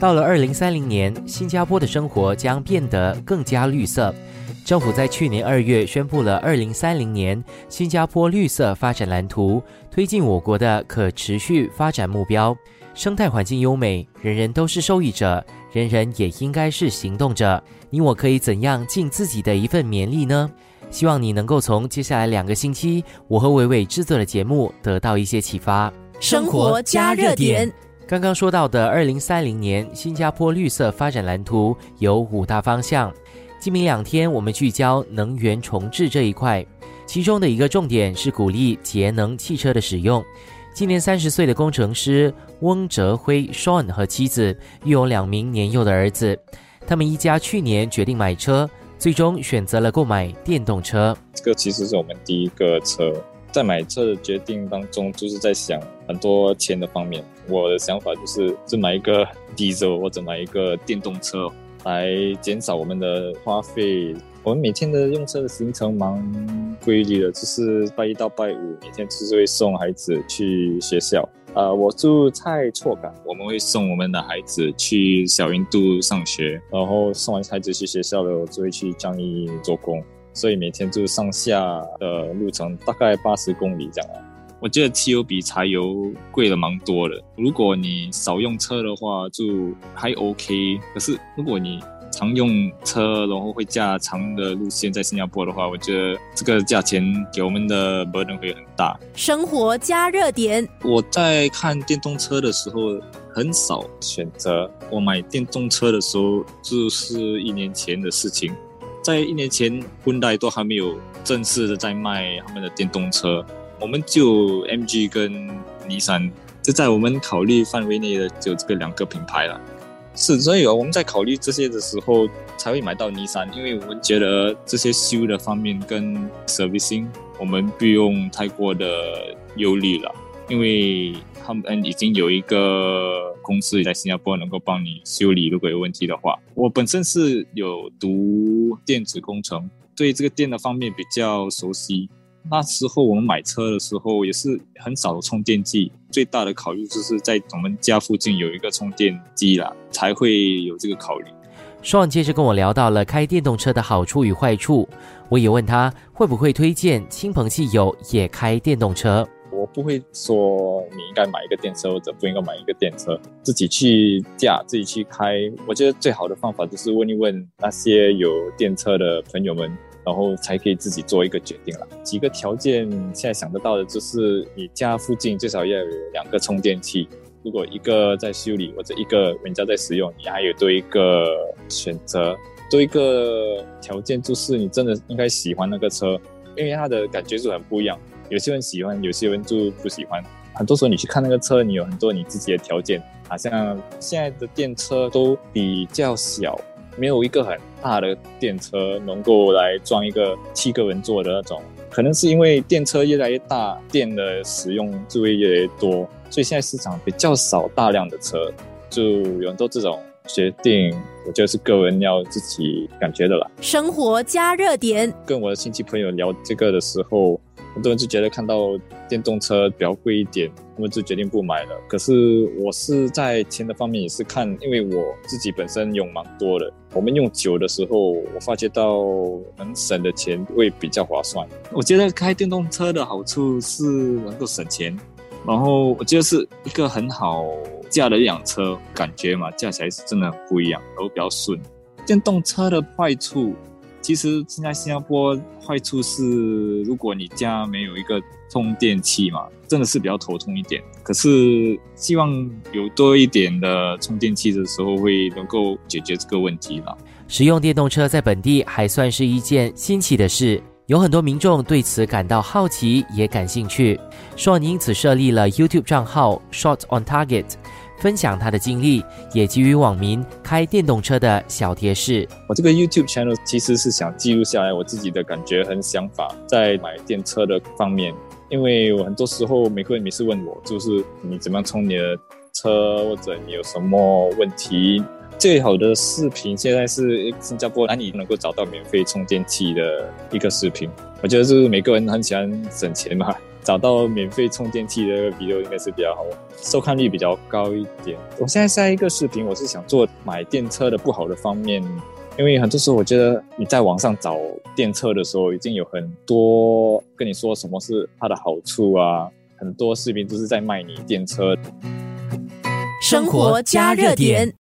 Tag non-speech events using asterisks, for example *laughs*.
到了二零三零年，新加坡的生活将变得更加绿色。政府在去年二月宣布了二零三零年新加坡绿色发展蓝图，推进我国的可持续发展目标。生态环境优美，人人都是受益者，人人也应该是行动者。你我可以怎样尽自己的一份绵力呢？希望你能够从接下来两个星期我和伟伟制作的节目得到一些启发。生活加热点。刚刚说到的二零三零年新加坡绿色发展蓝图有五大方向，今明两天我们聚焦能源重置这一块，其中的一个重点是鼓励节能汽车的使用。今年三十岁的工程师翁哲辉 Sean 和妻子育有两名年幼的儿子，他们一家去年决定买车，最终选择了购买电动车。这个其实是我们第一个车，在买车的决定当中，就是在想很多钱的方面。我的想法就是，就买一个 *laughs* diesel 或者买一个电动车，来减少我们的花费。我们每天的用车的行程蛮规律的，就是拜一到拜五，每天就是会送孩子去学校。呃，我住在错港，我们会送我们的孩子去小云度上学，然后送完孩子去学校了，我就会去江义做工，所以每天就上下的路程大概八十公里这样。我觉得汽油比柴油贵了蛮多的，如果你少用车的话就还 OK，可是如果你常用车，然后会驾长的路线，在新加坡的话，我觉得这个价钱给我们的 burden 会很大。生活加热点，我在看电动车的时候很少选择。我买电动车的时候就是一年前的事情，在一年前，温代都还没有正式的在卖他们的电动车，我们就 MG 跟尼桑，就在我们考虑范围内的就这个两个品牌了。是，所以我们在考虑这些的时候，才会买到尼桑，因为我们觉得这些修的方面跟 servicing，我们不用太过的忧虑了，因为他们已经有一个公司在新加坡能够帮你修理，如果有问题的话。我本身是有读电子工程，对这个电的方面比较熟悉。那时候我们买车的时候也是很少的充电器，最大的考虑就是在我们家附近有一个充电机啦，才会有这个考虑。双接着跟我聊到了开电动车的好处与坏处，我也问他会不会推荐亲朋戚友也开电动车。我不会说你应该买一个电车或者不应该买一个电车，自己去驾自己去开。我觉得最好的方法就是问一问那些有电车的朋友们。然后才可以自己做一个决定了。几个条件现在想得到的就是，你家附近最少要有两个充电器。如果一个在修理或者一个人家在使用，你还有多一个选择。多一个条件就是你真的应该喜欢那个车，因为它的感觉是很不一样。有些人喜欢，有些人就不喜欢。很多时候你去看那个车，你有很多你自己的条件。好像现在的电车都比较小。没有一个很大的电车能够来装一个七个人坐的那种，可能是因为电车越来越大，电的使用就会越来越多，所以现在市场比较少大量的车，就有很多这种决定，我觉得是个人要自己感觉的了。生活加热点，跟我的亲戚朋友聊这个的时候。很多人就觉得看到电动车比较贵一点，他们就决定不买了。可是我是在钱的方面也是看，因为我自己本身用蛮多的。我们用久的时候，我发觉到能省的钱会比较划算。我觉得开电动车的好处是能够省钱，然后我觉得是一个很好驾的一辆车，感觉嘛驾起来是真的很不一样，然后比较顺。电动车的坏处。其实现在新加坡坏处是，如果你家没有一个充电器嘛，真的是比较头痛一点。可是希望有多一点的充电器的时候，会能够解决这个问题了。使用电动车在本地还算是一件新奇的事，有很多民众对此感到好奇，也感兴趣。双因此设立了 YouTube 账号 Short on Target。分享他的经历，也给予网民开电动车的小贴士。我这个 YouTube channel 其实是想记录下来我自己的感觉和想法，在买电车的方面。因为我很多时候每个人每次问我，就是你怎么样充你的车，或者你有什么问题。最好的视频现在是新加坡哪里能够找到免费充电器的一个视频。我觉得就是每个人很喜欢省钱嘛。找到免费充电器的 video 应该是比较好，收看率比较高一点。我现在下一个视频，我是想做买电车的不好的方面，因为很多时候我觉得你在网上找电车的时候，已经有很多跟你说什么是它的好处啊，很多视频都是在卖你电车。生活加热点。